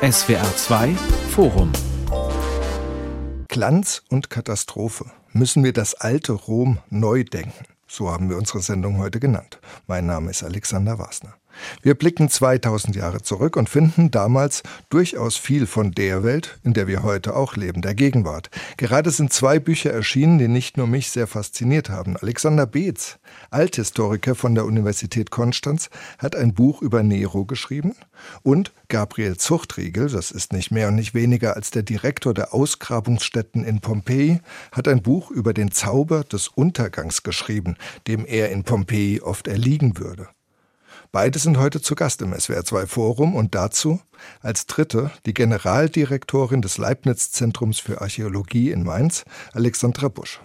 SWR 2 Forum Glanz und Katastrophe. Müssen wir das alte Rom neu denken? So haben wir unsere Sendung heute genannt. Mein Name ist Alexander Wasner. Wir blicken 2000 Jahre zurück und finden damals durchaus viel von der Welt, in der wir heute auch leben, der Gegenwart. Gerade sind zwei Bücher erschienen, die nicht nur mich sehr fasziniert haben. Alexander Beetz, Althistoriker von der Universität Konstanz, hat ein Buch über Nero geschrieben und Gabriel Zuchtriegel, das ist nicht mehr und nicht weniger als der Direktor der Ausgrabungsstätten in Pompeji, hat ein Buch über den Zauber des Untergangs geschrieben, dem er in Pompeji oft erliegen würde. Beide sind heute zu Gast im SWR2 Forum und dazu als dritte die Generaldirektorin des Leibniz Zentrums für Archäologie in Mainz, Alexandra Busch.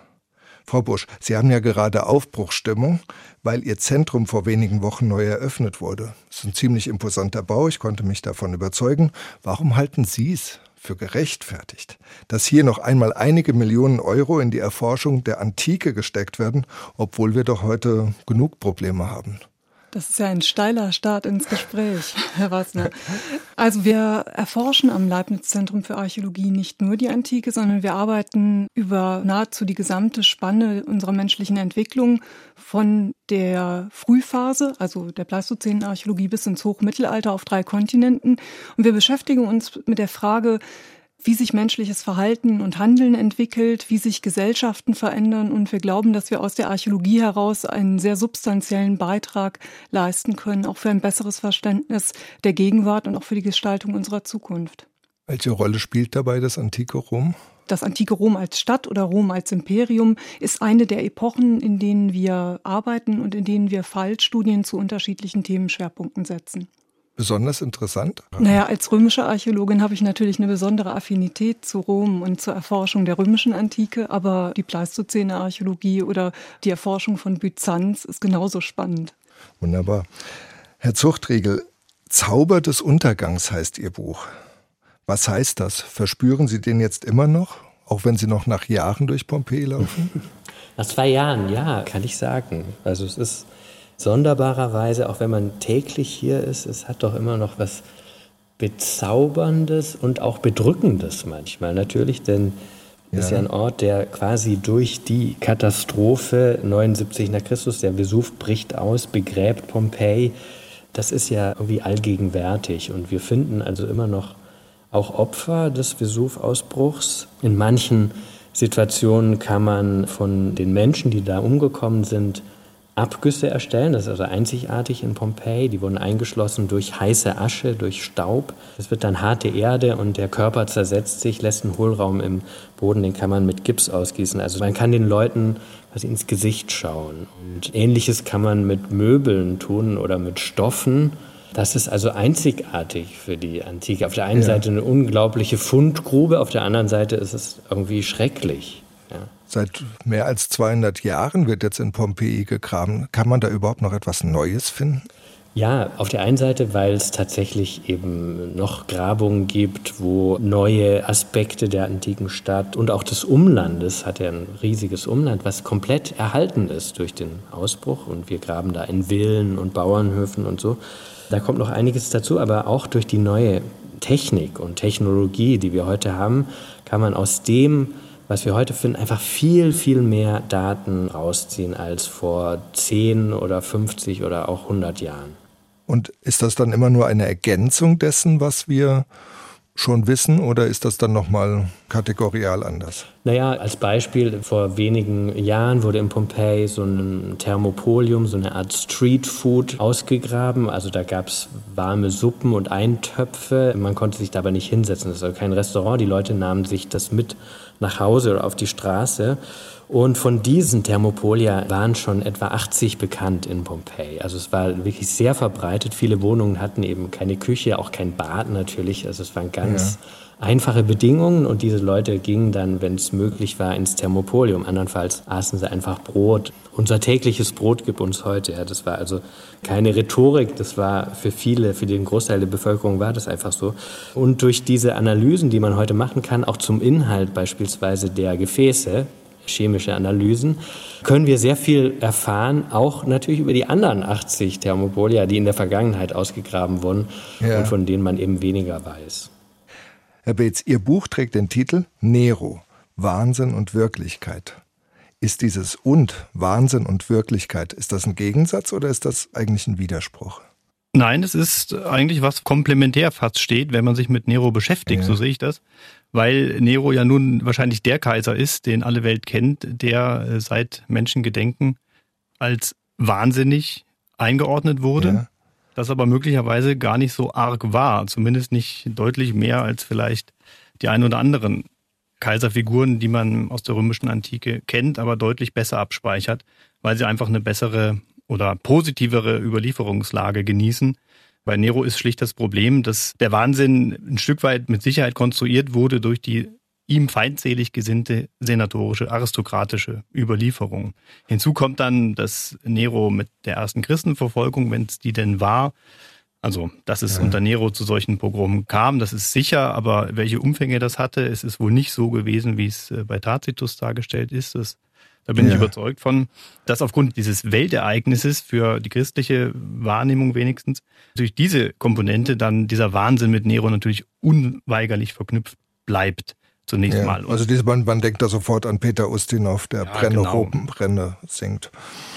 Frau Busch, Sie haben ja gerade Aufbruchstimmung, weil Ihr Zentrum vor wenigen Wochen neu eröffnet wurde. Es ist ein ziemlich imposanter Bau, ich konnte mich davon überzeugen. Warum halten Sie es für gerechtfertigt, dass hier noch einmal einige Millionen Euro in die Erforschung der Antike gesteckt werden, obwohl wir doch heute genug Probleme haben? Das ist ja ein steiler Start ins Gespräch, Herr Wassner. Also wir erforschen am Leibniz-Zentrum für Archäologie nicht nur die Antike, sondern wir arbeiten über nahezu die gesamte Spanne unserer menschlichen Entwicklung von der Frühphase, also der Pleistozän-Archäologie bis ins Hochmittelalter auf drei Kontinenten. Und wir beschäftigen uns mit der Frage, wie sich menschliches Verhalten und Handeln entwickelt, wie sich Gesellschaften verändern. Und wir glauben, dass wir aus der Archäologie heraus einen sehr substanziellen Beitrag leisten können, auch für ein besseres Verständnis der Gegenwart und auch für die Gestaltung unserer Zukunft. Welche Rolle spielt dabei das antike Rom? Das antike Rom als Stadt oder Rom als Imperium ist eine der Epochen, in denen wir arbeiten und in denen wir Fallstudien zu unterschiedlichen Themenschwerpunkten setzen besonders interessant? Naja, als römische Archäologin habe ich natürlich eine besondere Affinität zu Rom und zur Erforschung der römischen Antike, aber die Pleistozäne Archäologie oder die Erforschung von Byzanz ist genauso spannend. Wunderbar. Herr Zuchtriegel, Zauber des Untergangs heißt Ihr Buch. Was heißt das? Verspüren Sie den jetzt immer noch, auch wenn Sie noch nach Jahren durch Pompeji laufen? Nach zwei Jahren, ja, kann ich sagen. Also es ist sonderbarerweise, auch wenn man täglich hier ist, es hat doch immer noch was Bezauberndes und auch Bedrückendes manchmal natürlich, denn es ja. ist ja ein Ort, der quasi durch die Katastrophe 79 nach Christus, der Vesuv bricht aus, begräbt Pompeji, das ist ja irgendwie allgegenwärtig und wir finden also immer noch auch Opfer des Vesuv-Ausbruchs. In manchen Situationen kann man von den Menschen, die da umgekommen sind, Abgüsse erstellen. Das ist also einzigartig in Pompeji. Die wurden eingeschlossen durch heiße Asche, durch Staub. Es wird dann harte Erde und der Körper zersetzt sich, lässt einen Hohlraum im Boden, den kann man mit Gips ausgießen. Also man kann den Leuten quasi ins Gesicht schauen. Und ähnliches kann man mit Möbeln tun oder mit Stoffen. Das ist also einzigartig für die Antike. Auf der einen ja. Seite eine unglaubliche Fundgrube, auf der anderen Seite ist es irgendwie schrecklich. Seit mehr als 200 Jahren wird jetzt in Pompeji gegraben. Kann man da überhaupt noch etwas Neues finden? Ja, auf der einen Seite, weil es tatsächlich eben noch Grabungen gibt, wo neue Aspekte der antiken Stadt und auch des Umlandes, hat ja ein riesiges Umland, was komplett erhalten ist durch den Ausbruch. Und wir graben da in Villen und Bauernhöfen und so. Da kommt noch einiges dazu, aber auch durch die neue Technik und Technologie, die wir heute haben, kann man aus dem was wir heute finden, einfach viel, viel mehr Daten rausziehen als vor 10 oder 50 oder auch 100 Jahren. Und ist das dann immer nur eine Ergänzung dessen, was wir schon wissen oder ist das dann nochmal kategorial anders? Naja, als Beispiel, vor wenigen Jahren wurde in Pompeji so ein Thermopolium, so eine Art Streetfood ausgegraben. Also da gab es warme Suppen und Eintöpfe. Man konnte sich dabei nicht hinsetzen. Das also kein Restaurant. Die Leute nahmen sich das mit nach Hause oder auf die Straße. Und von diesen Thermopolia waren schon etwa 80 bekannt in Pompeji. Also es war wirklich sehr verbreitet. Viele Wohnungen hatten eben keine Küche, auch kein Bad natürlich. Also es waren ganz ja. einfache Bedingungen und diese Leute gingen dann, wenn es möglich war, ins Thermopolium. Andernfalls aßen sie einfach Brot. Unser tägliches Brot gibt uns heute. Ja, das war also keine Rhetorik, das war für viele, für den Großteil der Bevölkerung war das einfach so. Und durch diese Analysen, die man heute machen kann, auch zum Inhalt beispielsweise der Gefäße, chemische Analysen, können wir sehr viel erfahren, auch natürlich über die anderen 80 Thermopolia, die in der Vergangenheit ausgegraben wurden ja. und von denen man eben weniger weiß. Herr Beetz, Ihr Buch trägt den Titel Nero, Wahnsinn und Wirklichkeit. Ist dieses und Wahnsinn und Wirklichkeit, ist das ein Gegensatz oder ist das eigentlich ein Widerspruch? Nein, es ist eigentlich was komplementär fast steht, wenn man sich mit Nero beschäftigt, ja. so sehe ich das. Weil Nero ja nun wahrscheinlich der Kaiser ist, den alle Welt kennt, der äh, seit Menschengedenken als wahnsinnig eingeordnet wurde. Ja. Das aber möglicherweise gar nicht so arg war, zumindest nicht deutlich mehr als vielleicht die ein oder anderen Kaiserfiguren, die man aus der römischen Antike kennt, aber deutlich besser abspeichert, weil sie einfach eine bessere oder positivere Überlieferungslage genießen. Bei Nero ist schlicht das Problem, dass der Wahnsinn ein Stück weit mit Sicherheit konstruiert wurde durch die ihm feindselig gesinnte senatorische, aristokratische Überlieferung. Hinzu kommt dann, dass Nero mit der ersten Christenverfolgung, wenn es die denn war, also, dass es ja. unter Nero zu solchen Pogromen kam, das ist sicher, aber welche Umfänge das hatte, es ist wohl nicht so gewesen, wie es äh, bei Tacitus dargestellt ist. Das da bin ja. ich überzeugt von, dass aufgrund dieses Weltereignisses für die christliche Wahrnehmung wenigstens durch diese Komponente dann dieser Wahnsinn mit Nero natürlich unweigerlich verknüpft bleibt. Zunächst ja, mal. Also diese, man, man denkt da sofort an Peter Ustinov, der ja, Brenne, genau. Ropenbrenne singt.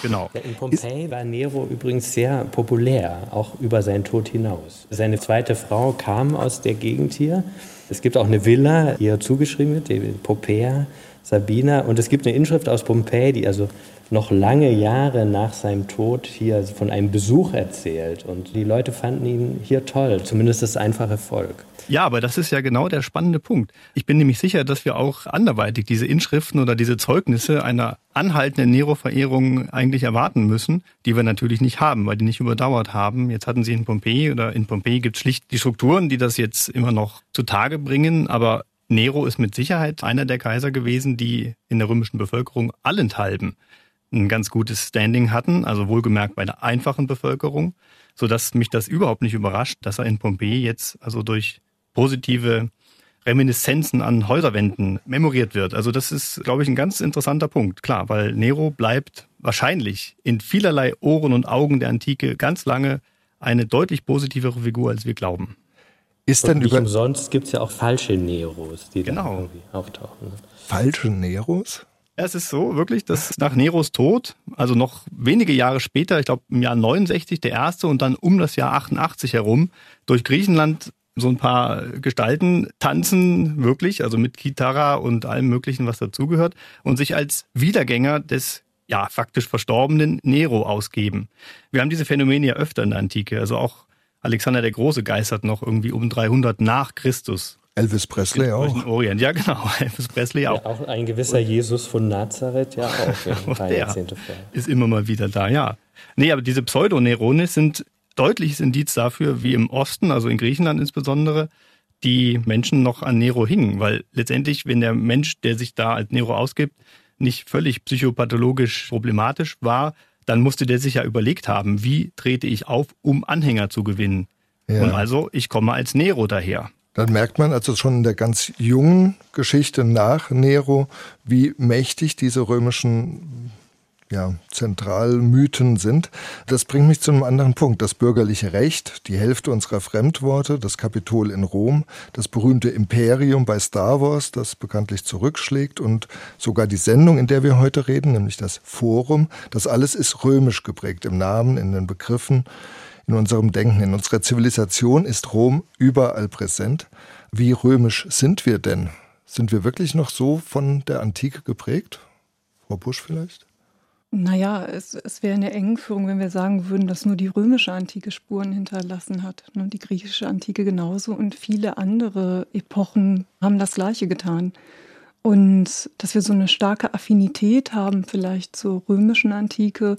Genau. In Pompeji war Nero übrigens sehr populär, auch über seinen Tod hinaus. Seine zweite Frau kam aus der Gegend hier. Es gibt auch eine Villa, die ihr zugeschrieben wird, die Popea Sabina. Und es gibt eine Inschrift aus Pompeji, die also noch lange Jahre nach seinem Tod hier von einem Besuch erzählt. Und die Leute fanden ihn hier toll, zumindest das einfache Volk. Ja, aber das ist ja genau der spannende Punkt. Ich bin nämlich sicher, dass wir auch anderweitig diese Inschriften oder diese Zeugnisse einer anhaltenden Nero-Verehrung eigentlich erwarten müssen, die wir natürlich nicht haben, weil die nicht überdauert haben. Jetzt hatten sie in Pompeji oder in Pompeji gibt es schlicht die Strukturen, die das jetzt immer noch zutage bringen, aber Nero ist mit Sicherheit einer der Kaiser gewesen, die in der römischen Bevölkerung allenthalben ein ganz gutes Standing hatten, also wohlgemerkt bei der einfachen Bevölkerung, so dass mich das überhaupt nicht überrascht, dass er in Pompeji jetzt also durch positive Reminiszenzen an Häuserwänden memoriert wird. Also das ist, glaube ich, ein ganz interessanter Punkt. Klar, weil Nero bleibt wahrscheinlich in vielerlei Ohren und Augen der Antike ganz lange eine deutlich positivere Figur, als wir glauben. Ist denn über umsonst gibt es ja auch falsche Neros, die genau. da irgendwie auftauchen. Falsche Neros? Es ist so wirklich, dass nach Neros Tod, also noch wenige Jahre später, ich glaube im Jahr 69 der erste und dann um das Jahr 88 herum, durch Griechenland so ein paar Gestalten tanzen, wirklich, also mit Gitarra und allem Möglichen, was dazugehört, und sich als Wiedergänger des ja faktisch verstorbenen Nero ausgeben. Wir haben diese Phänomene ja öfter in der Antike, also auch Alexander der Große geistert noch irgendwie um 300 nach Christus. Elvis Presley auch. Orient, ja genau, Elvis Presley auch. Ja, auch ein gewisser Jesus von Nazareth, ja auch. auch der ist immer mal wieder da, ja. Nee, aber diese Pseudonerones sind deutliches Indiz dafür, wie im Osten, also in Griechenland insbesondere, die Menschen noch an Nero hingen. Weil letztendlich, wenn der Mensch, der sich da als Nero ausgibt, nicht völlig psychopathologisch problematisch war, dann musste der sich ja überlegt haben, wie trete ich auf, um Anhänger zu gewinnen. Ja. Und also, ich komme als Nero daher. Dann merkt man also schon in der ganz jungen Geschichte nach Nero, wie mächtig diese römischen ja, Zentralmythen sind. Das bringt mich zu einem anderen Punkt. Das bürgerliche Recht, die Hälfte unserer Fremdworte, das Kapitol in Rom, das berühmte Imperium bei Star Wars, das bekanntlich zurückschlägt und sogar die Sendung, in der wir heute reden, nämlich das Forum, das alles ist römisch geprägt im Namen, in den Begriffen, in unserem Denken, in unserer Zivilisation ist Rom überall präsent. Wie römisch sind wir denn? Sind wir wirklich noch so von der Antike geprägt? Frau Busch vielleicht? Naja, es, es wäre eine Engführung, wenn wir sagen würden, dass nur die römische Antike Spuren hinterlassen hat. Ne? Die griechische Antike genauso und viele andere Epochen haben das Gleiche getan. Und dass wir so eine starke Affinität haben vielleicht zur römischen Antike,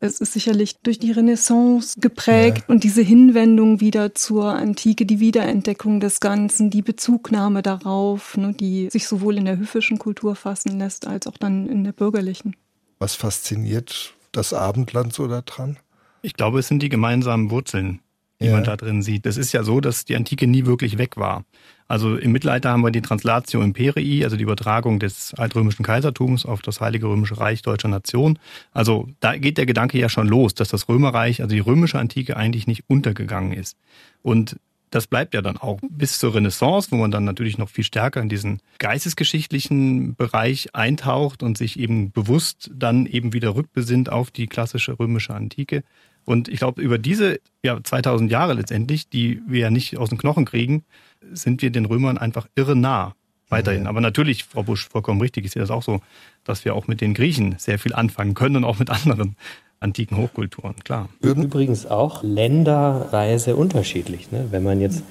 es ist sicherlich durch die Renaissance geprägt ja. und diese Hinwendung wieder zur Antike, die Wiederentdeckung des Ganzen, die Bezugnahme darauf, ne, die sich sowohl in der höfischen Kultur fassen lässt als auch dann in der bürgerlichen. Was fasziniert das Abendland so daran? Ich glaube, es sind die gemeinsamen Wurzeln, die ja. man da drin sieht. Es ist ja so, dass die Antike nie wirklich weg war. Also im Mittelalter haben wir die Translatio Imperii, also die Übertragung des altrömischen Kaisertums auf das Heilige Römische Reich deutscher Nation. Also da geht der Gedanke ja schon los, dass das Römerreich, also die römische Antike eigentlich nicht untergegangen ist. Und das bleibt ja dann auch bis zur Renaissance, wo man dann natürlich noch viel stärker in diesen geistesgeschichtlichen Bereich eintaucht und sich eben bewusst dann eben wieder rückbesinnt auf die klassische römische Antike. Und ich glaube, über diese ja, 2000 Jahre letztendlich, die wir ja nicht aus den Knochen kriegen, sind wir den Römern einfach irre nah weiterhin. Aber natürlich, Frau Busch, vollkommen richtig, ich sehe das auch so, dass wir auch mit den Griechen sehr viel anfangen können und auch mit anderen antiken Hochkulturen, klar. Übrigens auch länderweise unterschiedlich. Ne? Wenn man jetzt,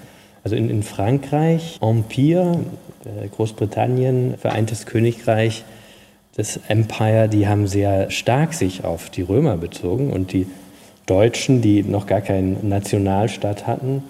also in, in Frankreich, Empire, äh, Großbritannien, Vereintes Königreich, das Empire, die haben sehr stark sich auf die Römer bezogen und die Deutschen, die noch gar keinen Nationalstaat hatten,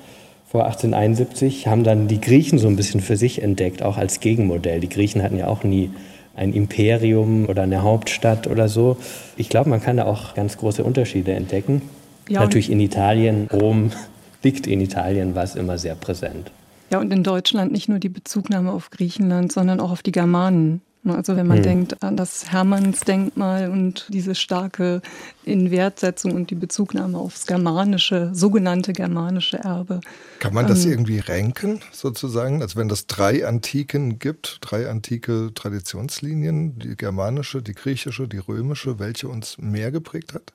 vor 1871, haben dann die Griechen so ein bisschen für sich entdeckt, auch als Gegenmodell. Die Griechen hatten ja auch nie ein Imperium oder eine Hauptstadt oder so. Ich glaube, man kann da auch ganz große Unterschiede entdecken. Ja, Natürlich in Italien, Rom liegt in Italien, war es immer sehr präsent. Ja, und in Deutschland nicht nur die Bezugnahme auf Griechenland, sondern auch auf die Germanen. Also wenn man hm. denkt an das Hermannsdenkmal und diese starke Inwertsetzung und die Bezugnahme aufs germanische, sogenannte germanische Erbe. Kann man das ähm, irgendwie ranken sozusagen? Also wenn das drei Antiken gibt, drei antike Traditionslinien, die germanische, die griechische, die römische, welche uns mehr geprägt hat?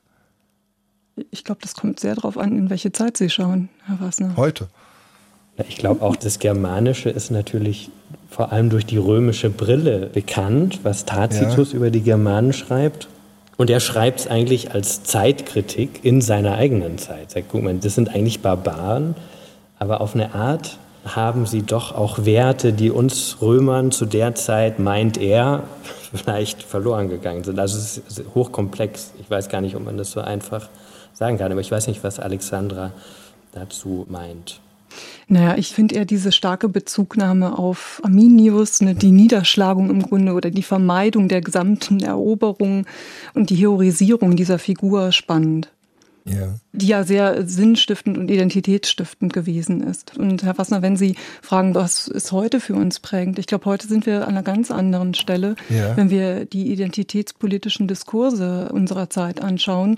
Ich glaube, das kommt sehr darauf an, in welche Zeit Sie schauen, Herr Wassner. Heute. Ich glaube auch, das Germanische ist natürlich vor allem durch die römische Brille bekannt, was Tacitus ja. über die Germanen schreibt. Und er schreibt es eigentlich als Zeitkritik in seiner eigenen Zeit. Sagt, guck mal, das sind eigentlich Barbaren, aber auf eine Art haben sie doch auch Werte, die uns Römern zu der Zeit, meint er, vielleicht verloren gegangen sind. Also es ist hochkomplex. Ich weiß gar nicht, ob man das so einfach sagen kann, aber ich weiß nicht, was Alexandra dazu meint. Naja, ich finde eher diese starke Bezugnahme auf Arminius, ne, die Niederschlagung im Grunde oder die Vermeidung der gesamten Eroberung und die Heroisierung dieser Figur spannend. Ja. Die ja sehr sinnstiftend und identitätsstiftend gewesen ist. Und Herr Wassner, wenn Sie fragen, was ist heute für uns prägend? Ich glaube, heute sind wir an einer ganz anderen Stelle, ja. wenn wir die identitätspolitischen Diskurse unserer Zeit anschauen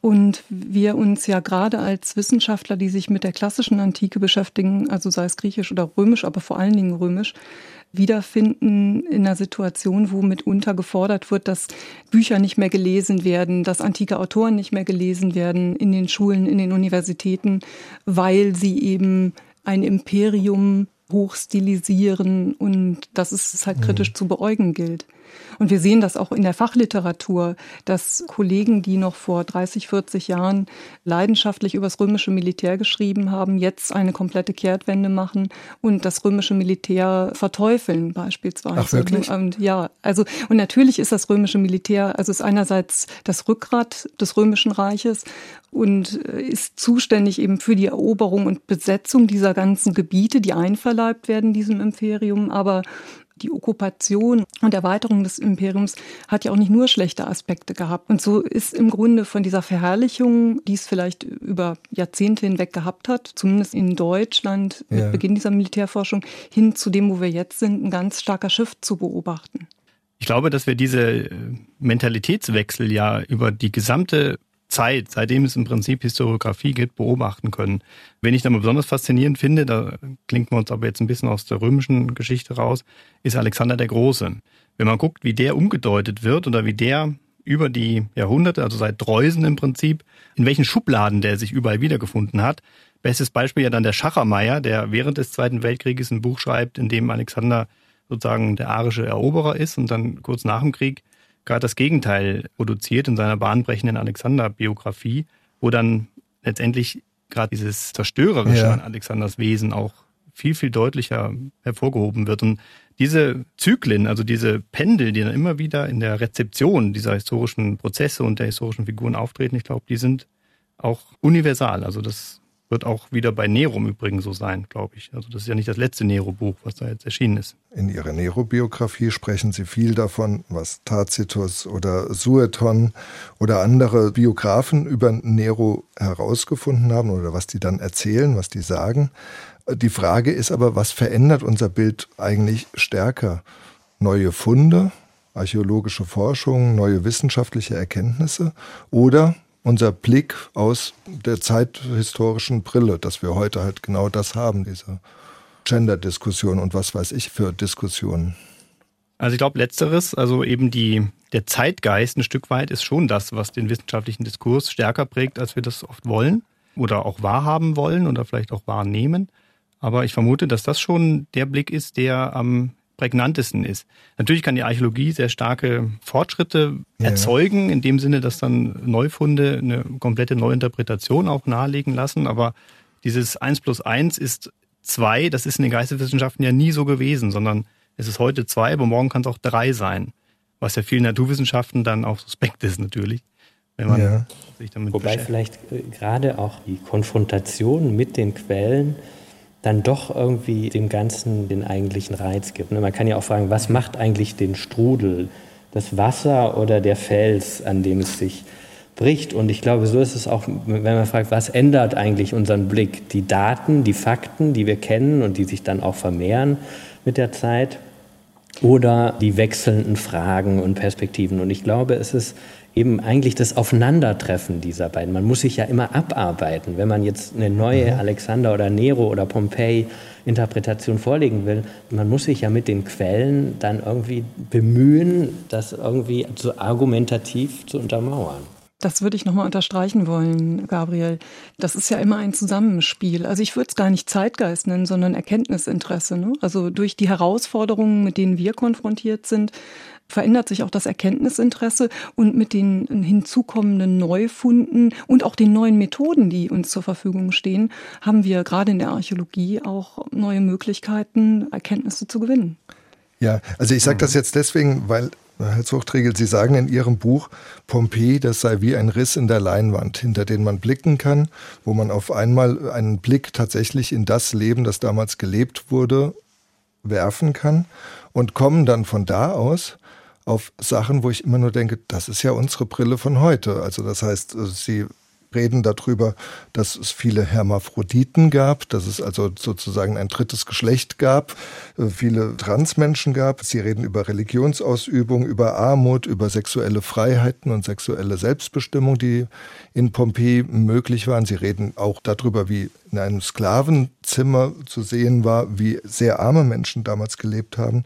und wir uns ja gerade als Wissenschaftler, die sich mit der klassischen Antike beschäftigen, also sei es griechisch oder römisch, aber vor allen Dingen römisch, wiederfinden in einer Situation, wo mitunter gefordert wird, dass Bücher nicht mehr gelesen werden, dass antike Autoren nicht mehr gelesen werden in den Schulen, in den Universitäten, weil sie eben ein Imperium hochstilisieren und dass es halt kritisch mhm. zu beäugen gilt. Und wir sehen das auch in der Fachliteratur, dass Kollegen, die noch vor 30, 40 Jahren leidenschaftlich über das römische Militär geschrieben haben, jetzt eine komplette Kehrtwende machen und das römische Militär verteufeln beispielsweise. Ach, wirklich? Und ja, also und natürlich ist das römische Militär, also ist einerseits das Rückgrat des römischen Reiches und äh, ist zuständig eben für die Eroberung und Besetzung dieser ganzen Gebiete, die einverleibt werden diesem Imperium, aber die Okkupation und Erweiterung des Imperiums hat ja auch nicht nur schlechte Aspekte gehabt. Und so ist im Grunde von dieser Verherrlichung, die es vielleicht über Jahrzehnte hinweg gehabt hat, zumindest in Deutschland mit ja. Beginn dieser Militärforschung, hin zu dem, wo wir jetzt sind, ein ganz starker Shift zu beobachten. Ich glaube, dass wir diese äh, Mentalitätswechsel ja über die gesamte Zeit, seitdem es im Prinzip Historiografie gibt, beobachten können. Wen ich da mal besonders faszinierend finde, da klingt man uns aber jetzt ein bisschen aus der römischen Geschichte raus, ist Alexander der Große. Wenn man guckt, wie der umgedeutet wird oder wie der über die Jahrhunderte, also seit Dreusen im Prinzip, in welchen Schubladen der sich überall wiedergefunden hat. Bestes Beispiel ja dann der Schachermeier, der während des Zweiten Weltkrieges ein Buch schreibt, in dem Alexander sozusagen der arische Eroberer ist und dann kurz nach dem Krieg gerade das Gegenteil produziert in seiner bahnbrechenden Alexander-Biografie, wo dann letztendlich gerade dieses Zerstörerische ja. an Alexanders Wesen auch viel, viel deutlicher hervorgehoben wird. Und diese Zyklen, also diese Pendel, die dann immer wieder in der Rezeption dieser historischen Prozesse und der historischen Figuren auftreten, ich glaube, die sind auch universal. Also das wird auch wieder bei Nero im Übrigen so sein, glaube ich. Also das ist ja nicht das letzte Nero-Buch, was da jetzt erschienen ist. In Ihrer Nero-Biografie sprechen Sie viel davon, was Tacitus oder Sueton oder andere Biografen über Nero herausgefunden haben oder was die dann erzählen, was die sagen. Die Frage ist aber, was verändert unser Bild eigentlich stärker? Neue Funde, archäologische Forschung, neue wissenschaftliche Erkenntnisse oder unser Blick aus der zeithistorischen Brille, dass wir heute halt genau das haben, diese Gender-Diskussion und was weiß ich für Diskussionen. Also ich glaube, letzteres, also eben die, der Zeitgeist ein Stück weit ist schon das, was den wissenschaftlichen Diskurs stärker prägt, als wir das oft wollen oder auch wahrhaben wollen oder vielleicht auch wahrnehmen. Aber ich vermute, dass das schon der Blick ist, der am prägnantesten ist. Natürlich kann die Archäologie sehr starke Fortschritte ja. erzeugen, in dem Sinne, dass dann Neufunde eine komplette Neuinterpretation auch nahelegen lassen. Aber dieses eins plus eins ist zwei, das ist in den Geisteswissenschaften ja nie so gewesen, sondern es ist heute zwei, aber morgen kann es auch drei sein. Was ja vielen Naturwissenschaften dann auch suspekt ist natürlich. Wenn man ja. sich damit Wobei vielleicht äh, gerade auch die Konfrontation mit den Quellen dann doch irgendwie dem Ganzen den eigentlichen Reiz gibt. Ne? Man kann ja auch fragen, was macht eigentlich den Strudel, das Wasser oder der Fels, an dem es sich bricht? Und ich glaube, so ist es auch, wenn man fragt, was ändert eigentlich unseren Blick? Die Daten, die Fakten, die wir kennen und die sich dann auch vermehren mit der Zeit oder die wechselnden Fragen und Perspektiven. Und ich glaube, es ist eben eigentlich das Aufeinandertreffen dieser beiden. Man muss sich ja immer abarbeiten. Wenn man jetzt eine neue mhm. Alexander oder Nero oder Pompeii Interpretation vorlegen will, man muss sich ja mit den Quellen dann irgendwie bemühen, das irgendwie so argumentativ zu untermauern. Das würde ich nochmal unterstreichen wollen, Gabriel. Das ist ja immer ein Zusammenspiel. Also ich würde es gar nicht Zeitgeist nennen, sondern Erkenntnisinteresse. Ne? Also durch die Herausforderungen, mit denen wir konfrontiert sind, verändert sich auch das Erkenntnisinteresse und mit den hinzukommenden Neufunden und auch den neuen Methoden, die uns zur Verfügung stehen, haben wir gerade in der Archäologie auch neue Möglichkeiten, Erkenntnisse zu gewinnen. Ja, also ich sage das jetzt deswegen, weil Herr Zuchtregel, Sie sagen in Ihrem Buch, Pompeji, das sei wie ein Riss in der Leinwand, hinter den man blicken kann, wo man auf einmal einen Blick tatsächlich in das Leben, das damals gelebt wurde, werfen kann und kommen dann von da aus auf Sachen, wo ich immer nur denke, das ist ja unsere Brille von heute. Also das heißt, äh, sie reden darüber, dass es viele Hermaphroditen gab, dass es also sozusagen ein drittes Geschlecht gab, äh, viele Transmenschen gab. Sie reden über Religionsausübung, über Armut, über sexuelle Freiheiten und sexuelle Selbstbestimmung, die in Pompeji möglich waren. Sie reden auch darüber, wie in einem Sklavenzimmer zu sehen war, wie sehr arme Menschen damals gelebt haben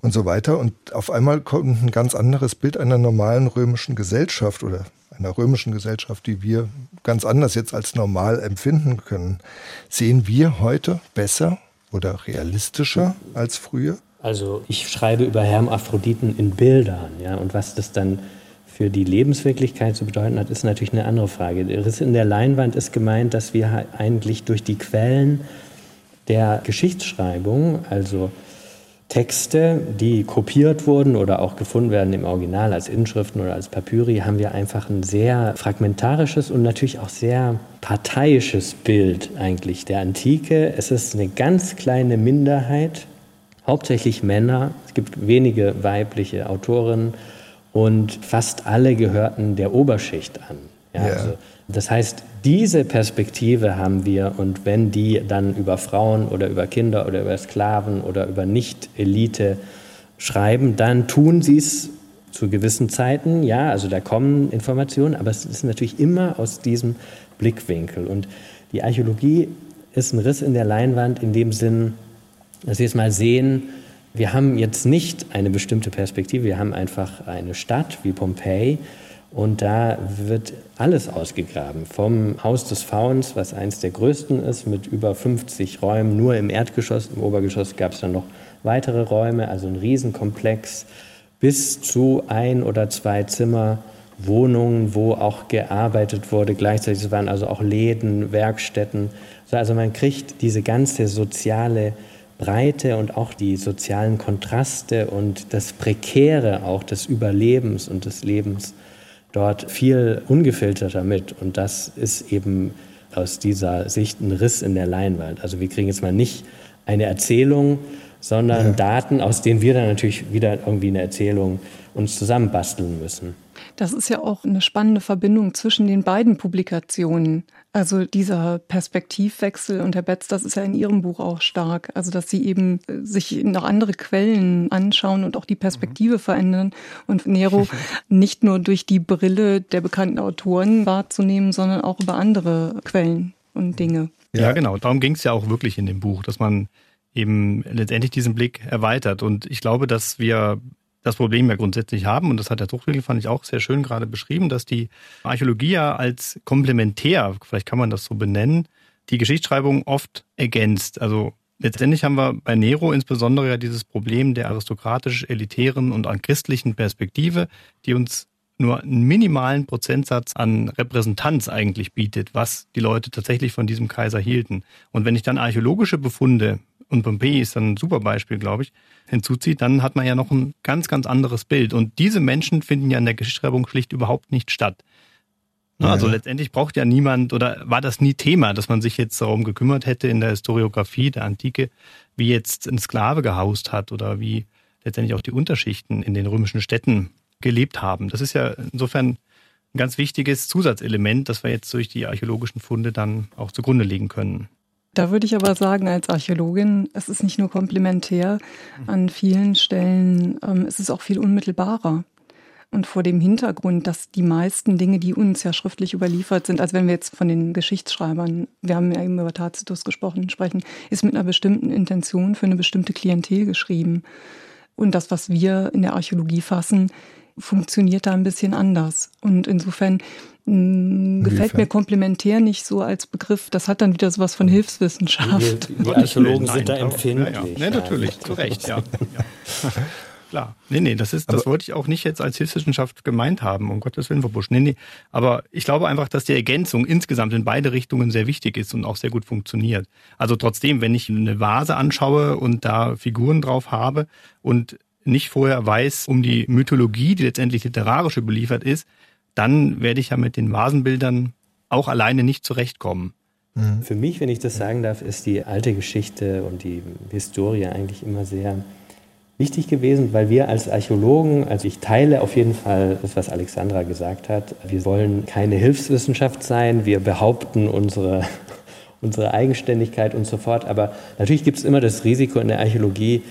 und so weiter. Und auf einmal kommt ein ganz anderes Bild einer normalen römischen Gesellschaft oder einer römischen Gesellschaft, die wir ganz anders jetzt als normal empfinden können. Sehen wir heute besser oder realistischer als früher? Also ich schreibe über Hermaphroditen in Bildern, ja, und was das dann für die Lebenswirklichkeit zu bedeuten hat, ist natürlich eine andere Frage. Der Riss in der Leinwand ist gemeint, dass wir eigentlich durch die Quellen der Geschichtsschreibung, also Texte, die kopiert wurden oder auch gefunden werden im Original als Inschriften oder als Papyri, haben wir einfach ein sehr fragmentarisches und natürlich auch sehr parteiisches Bild eigentlich der Antike. Es ist eine ganz kleine Minderheit, hauptsächlich Männer. Es gibt wenige weibliche Autorinnen und fast alle gehörten der Oberschicht an. Ja. Also das heißt, diese Perspektive haben wir und wenn die dann über Frauen oder über Kinder oder über Sklaven oder über Nicht-Elite schreiben, dann tun sie es zu gewissen Zeiten, ja, also da kommen Informationen, aber es ist natürlich immer aus diesem Blickwinkel. Und die Archäologie ist ein Riss in der Leinwand in dem Sinn, dass wir jetzt mal sehen, wir haben jetzt nicht eine bestimmte Perspektive, wir haben einfach eine Stadt wie Pompeji, und da wird alles ausgegraben. Vom Haus des Fauns, was eines der größten ist, mit über 50 Räumen, nur im Erdgeschoss. Im Obergeschoss gab es dann noch weitere Räume, also ein Riesenkomplex, bis zu ein oder zwei Zimmer. Wohnungen, wo auch gearbeitet wurde. Gleichzeitig waren also auch Läden, Werkstätten. Also man kriegt diese ganze soziale Breite und auch die sozialen Kontraste und das Prekäre auch des Überlebens und des Lebens dort viel ungefilterter mit. Und das ist eben aus dieser Sicht ein Riss in der Leinwand. Also wir kriegen jetzt mal nicht eine Erzählung, sondern ja. Daten, aus denen wir dann natürlich wieder irgendwie eine Erzählung uns zusammenbasteln müssen. Das ist ja auch eine spannende Verbindung zwischen den beiden Publikationen. Also dieser Perspektivwechsel und Herr Betz, das ist ja in Ihrem Buch auch stark. Also dass Sie eben äh, sich noch andere Quellen anschauen und auch die Perspektive mhm. verändern und Nero nicht nur durch die Brille der bekannten Autoren wahrzunehmen, sondern auch über andere Quellen und Dinge. Ja, ja genau. Darum ging es ja auch wirklich in dem Buch, dass man eben letztendlich diesen Blick erweitert. Und ich glaube, dass wir das Problem ja grundsätzlich haben, und das hat der Druckriegel, fand ich auch sehr schön gerade beschrieben, dass die Archäologie ja als komplementär, vielleicht kann man das so benennen, die Geschichtsschreibung oft ergänzt. Also letztendlich haben wir bei Nero insbesondere ja dieses Problem der aristokratisch-elitären und an christlichen Perspektive, die uns nur einen minimalen Prozentsatz an Repräsentanz eigentlich bietet, was die Leute tatsächlich von diesem Kaiser hielten. Und wenn ich dann archäologische Befunde und Pompeji ist dann ein super Beispiel, glaube ich, hinzuzieht, dann hat man ja noch ein ganz, ganz anderes Bild. Und diese Menschen finden ja in der Geschichtsschreibung schlicht überhaupt nicht statt. Ja. Also letztendlich braucht ja niemand oder war das nie Thema, dass man sich jetzt darum gekümmert hätte in der Historiografie der Antike, wie jetzt ein Sklave gehaust hat oder wie letztendlich auch die Unterschichten in den römischen Städten gelebt haben. Das ist ja insofern ein ganz wichtiges Zusatzelement, das wir jetzt durch die archäologischen Funde dann auch zugrunde legen können. Da würde ich aber sagen, als Archäologin, es ist nicht nur komplementär, an vielen Stellen ähm, ist es auch viel unmittelbarer. Und vor dem Hintergrund, dass die meisten Dinge, die uns ja schriftlich überliefert sind, also wenn wir jetzt von den Geschichtsschreibern, wir haben ja eben über Tacitus gesprochen, sprechen, ist mit einer bestimmten Intention für eine bestimmte Klientel geschrieben. Und das, was wir in der Archäologie fassen, funktioniert da ein bisschen anders. Und insofern mh, gefällt mir komplementär nicht so als Begriff. Das hat dann wieder sowas von Hilfswissenschaft. Die, die Archäologen sind da empfindlich. Ja, ja. Nee, natürlich, zu Recht, ja. ja. Klar. Nee, nee, das ist, das aber wollte ich auch nicht jetzt als Hilfswissenschaft gemeint haben, um Gottes Willen, Frau Busch. Nee, nee. Aber ich glaube einfach, dass die Ergänzung insgesamt in beide Richtungen sehr wichtig ist und auch sehr gut funktioniert. Also trotzdem, wenn ich eine Vase anschaue und da Figuren drauf habe und nicht vorher weiß um die Mythologie, die letztendlich literarisch überliefert ist, dann werde ich ja mit den Vasenbildern auch alleine nicht zurechtkommen. Mhm. Für mich, wenn ich das sagen darf, ist die alte Geschichte und die Historie eigentlich immer sehr wichtig gewesen, weil wir als Archäologen, also ich teile auf jeden Fall das, was Alexandra gesagt hat, wir wollen keine Hilfswissenschaft sein, wir behaupten unsere, unsere Eigenständigkeit und so fort, aber natürlich gibt es immer das Risiko in der Archäologie,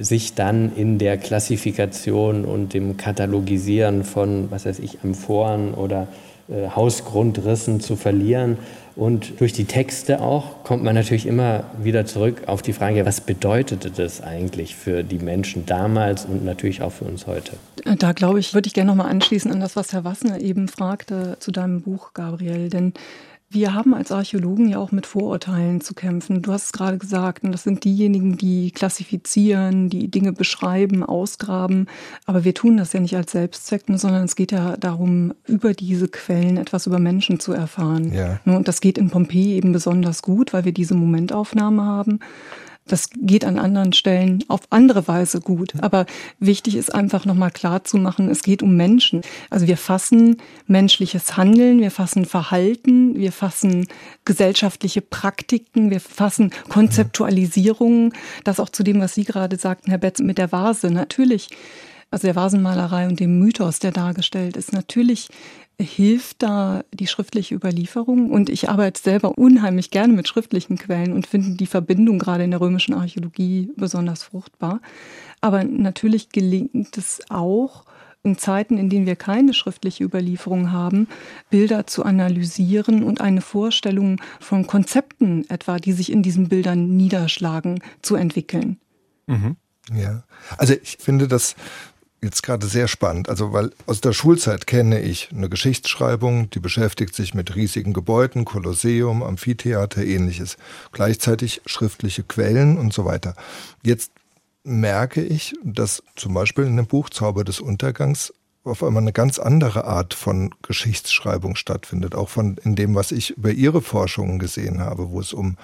sich dann in der Klassifikation und dem Katalogisieren von, was weiß ich, Amphoren oder äh, Hausgrundrissen zu verlieren. Und durch die Texte auch kommt man natürlich immer wieder zurück auf die Frage, was bedeutete das eigentlich für die Menschen damals und natürlich auch für uns heute? Da glaube ich, würde ich gerne nochmal anschließen an das, was Herr Wassner eben fragte zu deinem Buch, Gabriel. Denn wir haben als Archäologen ja auch mit Vorurteilen zu kämpfen. Du hast es gerade gesagt, und das sind diejenigen, die klassifizieren, die Dinge beschreiben, ausgraben. Aber wir tun das ja nicht als Selbstzweck, sondern es geht ja darum, über diese Quellen etwas über Menschen zu erfahren. Ja. Und das geht in Pompeji eben besonders gut, weil wir diese Momentaufnahme haben. Das geht an anderen Stellen auf andere Weise gut. Aber wichtig ist einfach nochmal klar zu machen, es geht um Menschen. Also wir fassen menschliches Handeln, wir fassen Verhalten, wir fassen gesellschaftliche Praktiken, wir fassen Konzeptualisierungen. Das auch zu dem, was Sie gerade sagten, Herr Betz, mit der Vase. Natürlich also der Vasenmalerei und dem Mythos, der dargestellt ist. Natürlich hilft da die schriftliche Überlieferung. Und ich arbeite selber unheimlich gerne mit schriftlichen Quellen und finde die Verbindung gerade in der römischen Archäologie besonders fruchtbar. Aber natürlich gelingt es auch, in Zeiten, in denen wir keine schriftliche Überlieferung haben, Bilder zu analysieren und eine Vorstellung von Konzepten etwa, die sich in diesen Bildern niederschlagen, zu entwickeln. Mhm. Ja, also ich finde das jetzt gerade sehr spannend. Also, weil aus der Schulzeit kenne ich eine Geschichtsschreibung, die beschäftigt sich mit riesigen Gebäuden, Kolosseum, Amphitheater, ähnliches. Gleichzeitig schriftliche Quellen und so weiter. Jetzt merke ich, dass zum Beispiel in dem Buch Zauber des Untergangs auf einmal eine ganz andere Art von Geschichtsschreibung stattfindet, auch von in dem, was ich über Ihre Forschungen gesehen habe, wo es um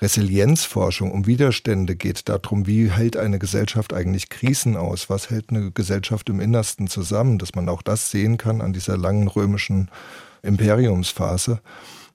Resilienzforschung, um Widerstände geht, darum, wie hält eine Gesellschaft eigentlich Krisen aus, was hält eine Gesellschaft im Innersten zusammen, dass man auch das sehen kann an dieser langen römischen Imperiumsphase.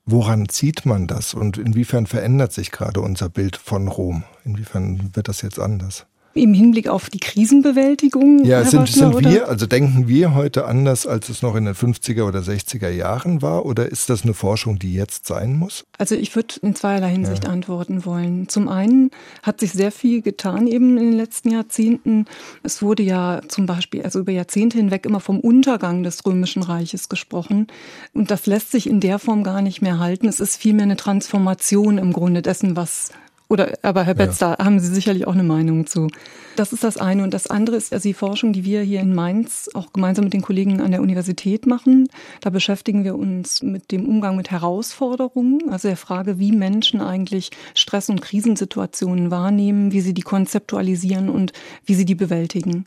Woran sieht man das und inwiefern verändert sich gerade unser Bild von Rom? Inwiefern wird das jetzt anders? Im Hinblick auf die Krisenbewältigung. Ja, sind, sind wir, also denken wir heute anders, als es noch in den 50er oder 60er Jahren war? Oder ist das eine Forschung, die jetzt sein muss? Also ich würde in zweierlei Hinsicht ja. antworten wollen. Zum einen hat sich sehr viel getan eben in den letzten Jahrzehnten. Es wurde ja zum Beispiel, also über Jahrzehnte hinweg immer vom Untergang des Römischen Reiches gesprochen. Und das lässt sich in der Form gar nicht mehr halten. Es ist vielmehr eine Transformation im Grunde dessen, was oder, aber Herr Betz, ja. da haben Sie sicherlich auch eine Meinung zu. Das ist das eine. Und das andere ist also die Forschung, die wir hier in Mainz auch gemeinsam mit den Kollegen an der Universität machen. Da beschäftigen wir uns mit dem Umgang mit Herausforderungen, also der Frage, wie Menschen eigentlich Stress- und Krisensituationen wahrnehmen, wie sie die konzeptualisieren und wie sie die bewältigen.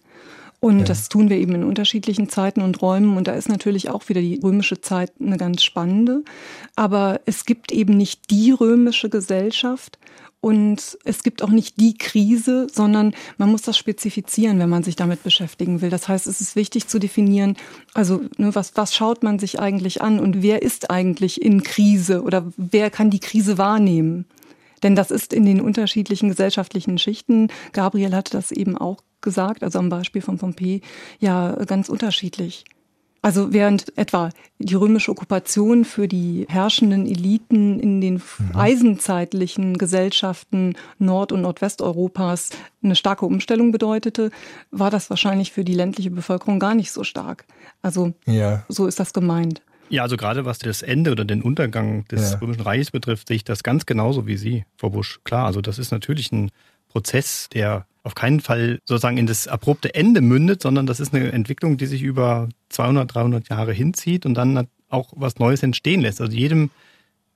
Und ja. das tun wir eben in unterschiedlichen Zeiten und Räumen. Und da ist natürlich auch wieder die römische Zeit eine ganz spannende. Aber es gibt eben nicht die römische Gesellschaft, und es gibt auch nicht die Krise, sondern man muss das spezifizieren, wenn man sich damit beschäftigen will. Das heißt, es ist wichtig zu definieren, also ne, was, was schaut man sich eigentlich an und wer ist eigentlich in Krise oder wer kann die Krise wahrnehmen? Denn das ist in den unterschiedlichen gesellschaftlichen Schichten, Gabriel hatte das eben auch gesagt, also am Beispiel von Pompeji, ja ganz unterschiedlich. Also während etwa die römische Okkupation für die herrschenden Eliten in den mhm. eisenzeitlichen Gesellschaften Nord- und Nordwesteuropas eine starke Umstellung bedeutete, war das wahrscheinlich für die ländliche Bevölkerung gar nicht so stark. Also ja. so ist das gemeint. Ja, also gerade was das Ende oder den Untergang des ja. Römischen Reiches betrifft, sehe ich das ganz genauso wie Sie, Frau Busch. Klar, also das ist natürlich ein Prozess, der auf keinen Fall sozusagen in das abrupte Ende mündet, sondern das ist eine Entwicklung, die sich über 200, 300 Jahre hinzieht und dann auch was Neues entstehen lässt. Also jedem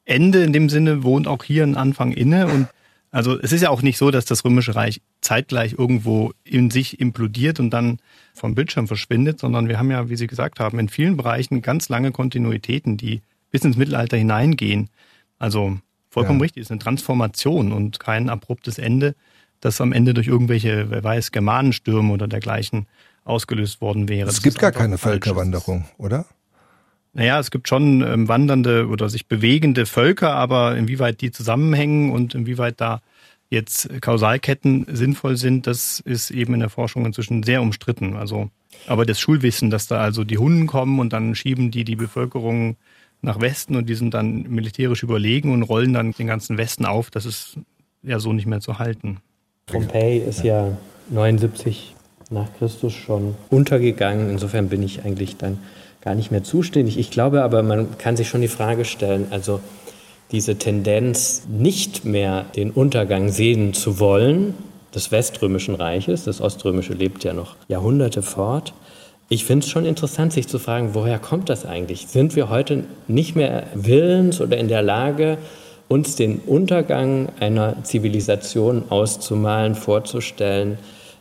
Ende in dem Sinne wohnt auch hier ein Anfang inne und also es ist ja auch nicht so, dass das Römische Reich zeitgleich irgendwo in sich implodiert und dann vom Bildschirm verschwindet, sondern wir haben ja, wie Sie gesagt haben, in vielen Bereichen ganz lange Kontinuitäten, die bis ins Mittelalter hineingehen. Also vollkommen ja. richtig, es ist eine Transformation und kein abruptes Ende das am Ende durch irgendwelche, wer weiß, Germanenstürme oder dergleichen ausgelöst worden wäre. Es gibt gar keine Völkerwanderung, oder? Naja, es gibt schon ähm, wandernde oder sich bewegende Völker, aber inwieweit die zusammenhängen und inwieweit da jetzt Kausalketten sinnvoll sind, das ist eben in der Forschung inzwischen sehr umstritten. Also, aber das Schulwissen, dass da also die Hunden kommen und dann schieben die die Bevölkerung nach Westen und die sind dann militärisch überlegen und rollen dann den ganzen Westen auf, das ist ja so nicht mehr zu halten. Pompeji ist ja 79 nach Christus schon untergegangen. Insofern bin ich eigentlich dann gar nicht mehr zuständig. Ich glaube aber, man kann sich schon die Frage stellen, also diese Tendenz, nicht mehr den Untergang sehen zu wollen, des Weströmischen Reiches, das Oströmische lebt ja noch Jahrhunderte fort. Ich finde es schon interessant, sich zu fragen, woher kommt das eigentlich? Sind wir heute nicht mehr willens oder in der Lage, uns den Untergang einer Zivilisation auszumalen, vorzustellen.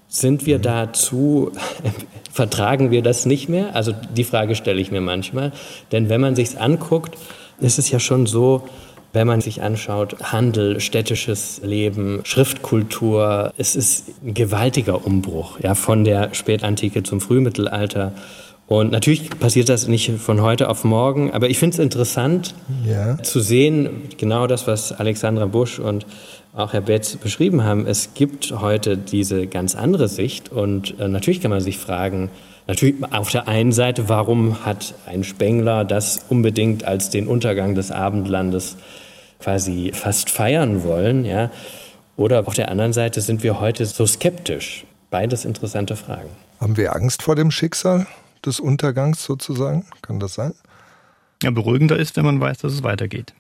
Sind wir dazu, vertragen wir das nicht mehr? Also die Frage stelle ich mir manchmal. Denn wenn man sich anguckt, ist es ja schon so, wenn man sich anschaut, Handel, städtisches Leben, Schriftkultur, es ist ein gewaltiger Umbruch, ja, von der Spätantike zum Frühmittelalter und natürlich passiert das nicht von heute auf morgen, aber ich finde es interessant ja. zu sehen, genau das, was Alexandra Busch und auch Herr Betz beschrieben haben. Es gibt heute diese ganz andere Sicht und äh, natürlich kann man sich fragen, natürlich auf der einen Seite, warum hat ein Spengler das unbedingt als den Untergang des Abendlandes quasi fast feiern wollen, ja? Oder auf der anderen Seite sind wir heute so skeptisch. Beides interessante Fragen. Haben wir Angst vor dem Schicksal? Des Untergangs sozusagen? Kann das sein? Ja, beruhigender ist, wenn man weiß, dass es weitergeht.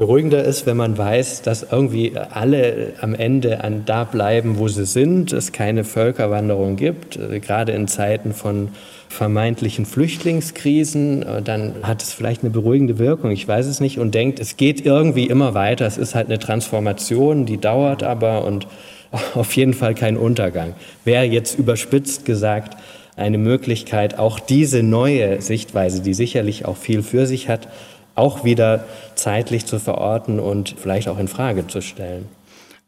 Beruhigender ist, wenn man weiß, dass irgendwie alle am Ende an da bleiben, wo sie sind, es keine Völkerwanderung gibt, gerade in Zeiten von vermeintlichen Flüchtlingskrisen, dann hat es vielleicht eine beruhigende Wirkung, ich weiß es nicht, und denkt, es geht irgendwie immer weiter, es ist halt eine Transformation, die dauert aber und auf jeden Fall kein Untergang. Wäre jetzt überspitzt gesagt, eine Möglichkeit, auch diese neue Sichtweise, die sicherlich auch viel für sich hat, auch wieder zeitlich zu verorten und vielleicht auch in Frage zu stellen.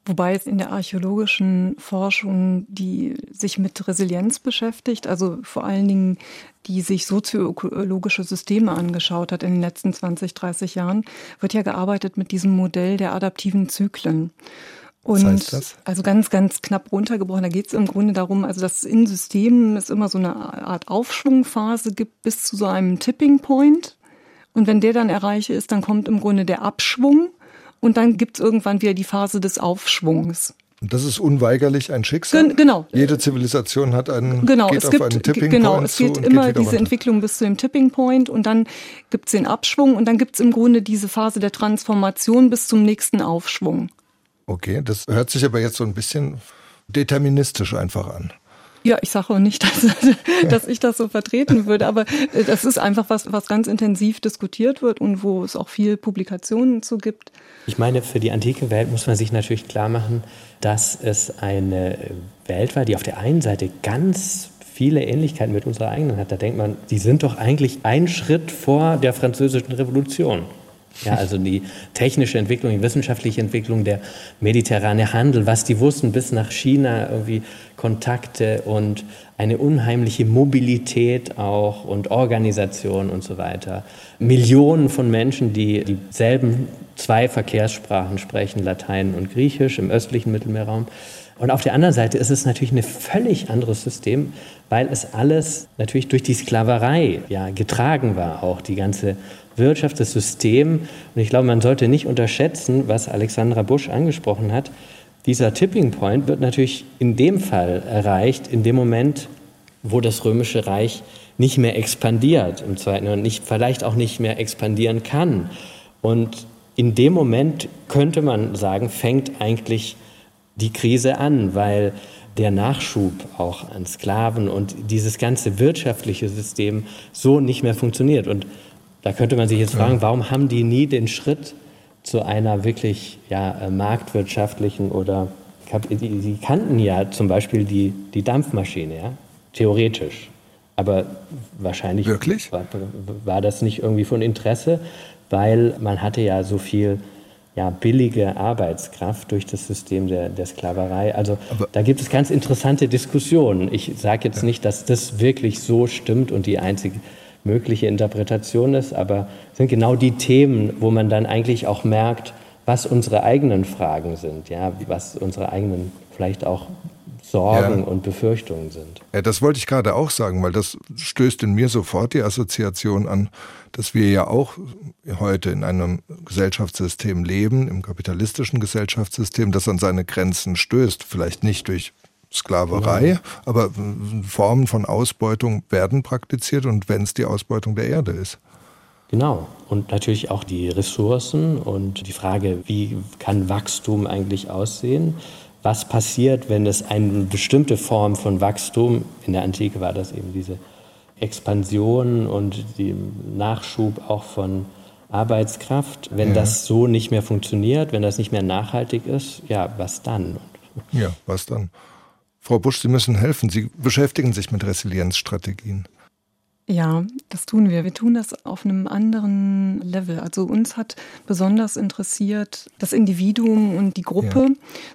Wobei es in der archäologischen Forschung, die sich mit Resilienz beschäftigt, also vor allen Dingen die sich sozioökologische Systeme angeschaut hat in den letzten 20, 30 Jahren, wird ja gearbeitet mit diesem Modell der adaptiven Zyklen. Und Was heißt das? also ganz, ganz knapp runtergebrochen, da geht es im Grunde darum, also dass in Systemen es immer so eine Art Aufschwungphase gibt bis zu so einem Tipping Point. Und wenn der dann erreiche ist, dann kommt im Grunde der Abschwung und dann gibt es irgendwann wieder die Phase des Aufschwungs. Und das ist unweigerlich ein Schicksal. Gen genau. Jede Zivilisation hat einen, genau, geht es gibt, einen Tipping genau, Point es geht immer geht diese runter. Entwicklung bis zu dem Tipping Point und dann gibt es den Abschwung und dann gibt es im Grunde diese Phase der Transformation bis zum nächsten Aufschwung. Okay, das hört sich aber jetzt so ein bisschen deterministisch einfach an. Ja, ich sage auch nicht, dass, dass ich das so vertreten würde, aber äh, das ist einfach was, was ganz intensiv diskutiert wird und wo es auch viel Publikationen zu gibt. Ich meine, für die antike Welt muss man sich natürlich klar machen, dass es eine Welt war, die auf der einen Seite ganz viele Ähnlichkeiten mit unserer eigenen hat. Da denkt man, die sind doch eigentlich einen Schritt vor der französischen Revolution. Ja, also die technische Entwicklung, die wissenschaftliche Entwicklung, der mediterrane Handel, was die wussten bis nach China, irgendwie Kontakte und eine unheimliche Mobilität auch und Organisation und so weiter. Millionen von Menschen, die dieselben zwei Verkehrssprachen sprechen, Latein und Griechisch im östlichen Mittelmeerraum. Und auf der anderen Seite ist es natürlich ein völlig anderes System, weil es alles natürlich durch die Sklaverei ja, getragen war, auch die ganze Wirtschaft, das System. Und ich glaube, man sollte nicht unterschätzen, was Alexandra Busch angesprochen hat. Dieser Tipping Point wird natürlich in dem Fall erreicht, in dem Moment, wo das Römische Reich nicht mehr expandiert im Zweiten und nicht, vielleicht auch nicht mehr expandieren kann. Und in dem Moment könnte man sagen, fängt eigentlich die Krise an, weil der Nachschub auch an Sklaven und dieses ganze wirtschaftliche System so nicht mehr funktioniert. Und da könnte man sich jetzt fragen, warum haben die nie den Schritt zu einer wirklich ja, äh, marktwirtschaftlichen oder die kannten ja zum Beispiel die, die Dampfmaschine, ja, theoretisch. Aber wahrscheinlich War, war das nicht irgendwie von Interesse, weil man hatte ja so viel ja, billige Arbeitskraft durch das System der, der Sklaverei. Also Aber da gibt es ganz interessante Diskussionen. Ich sage jetzt ja. nicht, dass das wirklich so stimmt und die einzige mögliche Interpretation ist, aber sind genau die Themen, wo man dann eigentlich auch merkt, was unsere eigenen Fragen sind, ja, was unsere eigenen vielleicht auch Sorgen ja. und Befürchtungen sind. Ja, das wollte ich gerade auch sagen, weil das stößt in mir sofort die Assoziation an, dass wir ja auch heute in einem Gesellschaftssystem leben, im kapitalistischen Gesellschaftssystem, das an seine Grenzen stößt. Vielleicht nicht durch Sklaverei, aber Formen von Ausbeutung werden praktiziert und wenn es die Ausbeutung der Erde ist. Genau. Und natürlich auch die Ressourcen und die Frage, wie kann Wachstum eigentlich aussehen? Was passiert, wenn es eine bestimmte Form von Wachstum, in der Antike war das eben diese Expansion und die Nachschub auch von Arbeitskraft, wenn ja. das so nicht mehr funktioniert, wenn das nicht mehr nachhaltig ist, ja, was dann? Ja, was dann? Frau Busch, Sie müssen helfen. Sie beschäftigen sich mit Resilienzstrategien. Ja, das tun wir. Wir tun das auf einem anderen Level. Also uns hat besonders interessiert das Individuum und die Gruppe. Ja.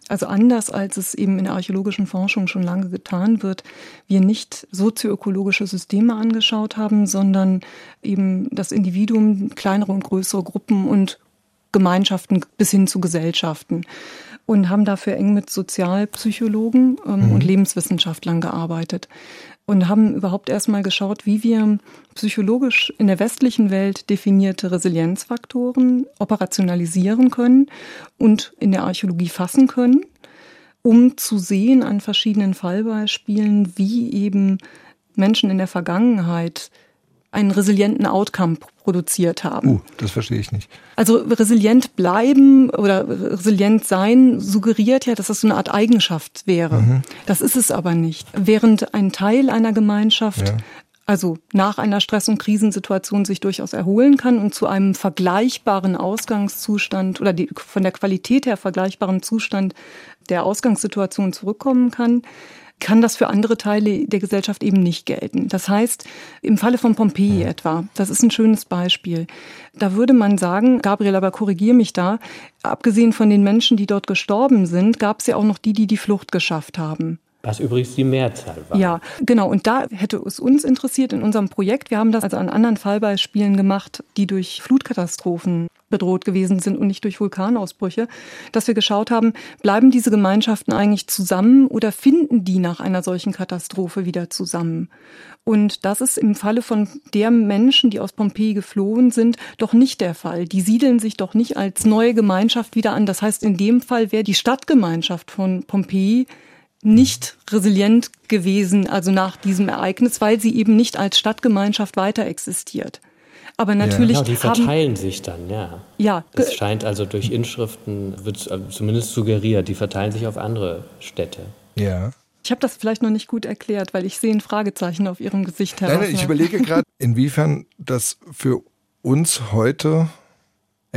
Also anders als es eben in der archäologischen Forschung schon lange getan wird, wir nicht sozioökologische Systeme angeschaut haben, sondern eben das Individuum, kleinere und größere Gruppen und Gemeinschaften bis hin zu Gesellschaften und haben dafür eng mit Sozialpsychologen ähm, mhm. und Lebenswissenschaftlern gearbeitet und haben überhaupt erstmal geschaut, wie wir psychologisch in der westlichen Welt definierte Resilienzfaktoren operationalisieren können und in der Archäologie fassen können, um zu sehen an verschiedenen Fallbeispielen, wie eben Menschen in der Vergangenheit einen resilienten Outcome produziert haben. Uh, das verstehe ich nicht. Also resilient bleiben oder resilient sein suggeriert ja, dass das so eine Art Eigenschaft wäre. Mhm. Das ist es aber nicht. Während ein Teil einer Gemeinschaft ja. also nach einer Stress- und Krisensituation sich durchaus erholen kann und zu einem vergleichbaren Ausgangszustand oder die, von der Qualität her vergleichbaren Zustand der Ausgangssituation zurückkommen kann, kann das für andere Teile der Gesellschaft eben nicht gelten. Das heißt, im Falle von Pompeji ja. etwa, das ist ein schönes Beispiel. Da würde man sagen, Gabriel, aber korrigier mich da, abgesehen von den Menschen, die dort gestorben sind, gab es ja auch noch die, die die Flucht geschafft haben. Was übrigens die Mehrzahl war. Ja, genau. Und da hätte es uns interessiert in unserem Projekt. Wir haben das also an anderen Fallbeispielen gemacht, die durch Flutkatastrophen bedroht gewesen sind und nicht durch Vulkanausbrüche, dass wir geschaut haben, bleiben diese Gemeinschaften eigentlich zusammen oder finden die nach einer solchen Katastrophe wieder zusammen? Und das ist im Falle von der Menschen, die aus Pompeji geflohen sind, doch nicht der Fall. Die siedeln sich doch nicht als neue Gemeinschaft wieder an. Das heißt, in dem Fall wäre die Stadtgemeinschaft von Pompeji nicht resilient gewesen, also nach diesem Ereignis, weil sie eben nicht als Stadtgemeinschaft weiter existiert. Aber natürlich. Ja, genau, die verteilen haben, sich dann, ja. Ja. Es scheint also durch Inschriften, wird äh, zumindest suggeriert, die verteilen sich auf andere Städte. Ja. Ich habe das vielleicht noch nicht gut erklärt, weil ich sehe ein Fragezeichen auf Ihrem Gesicht heraus. Nein, ich überlege gerade, inwiefern das für uns heute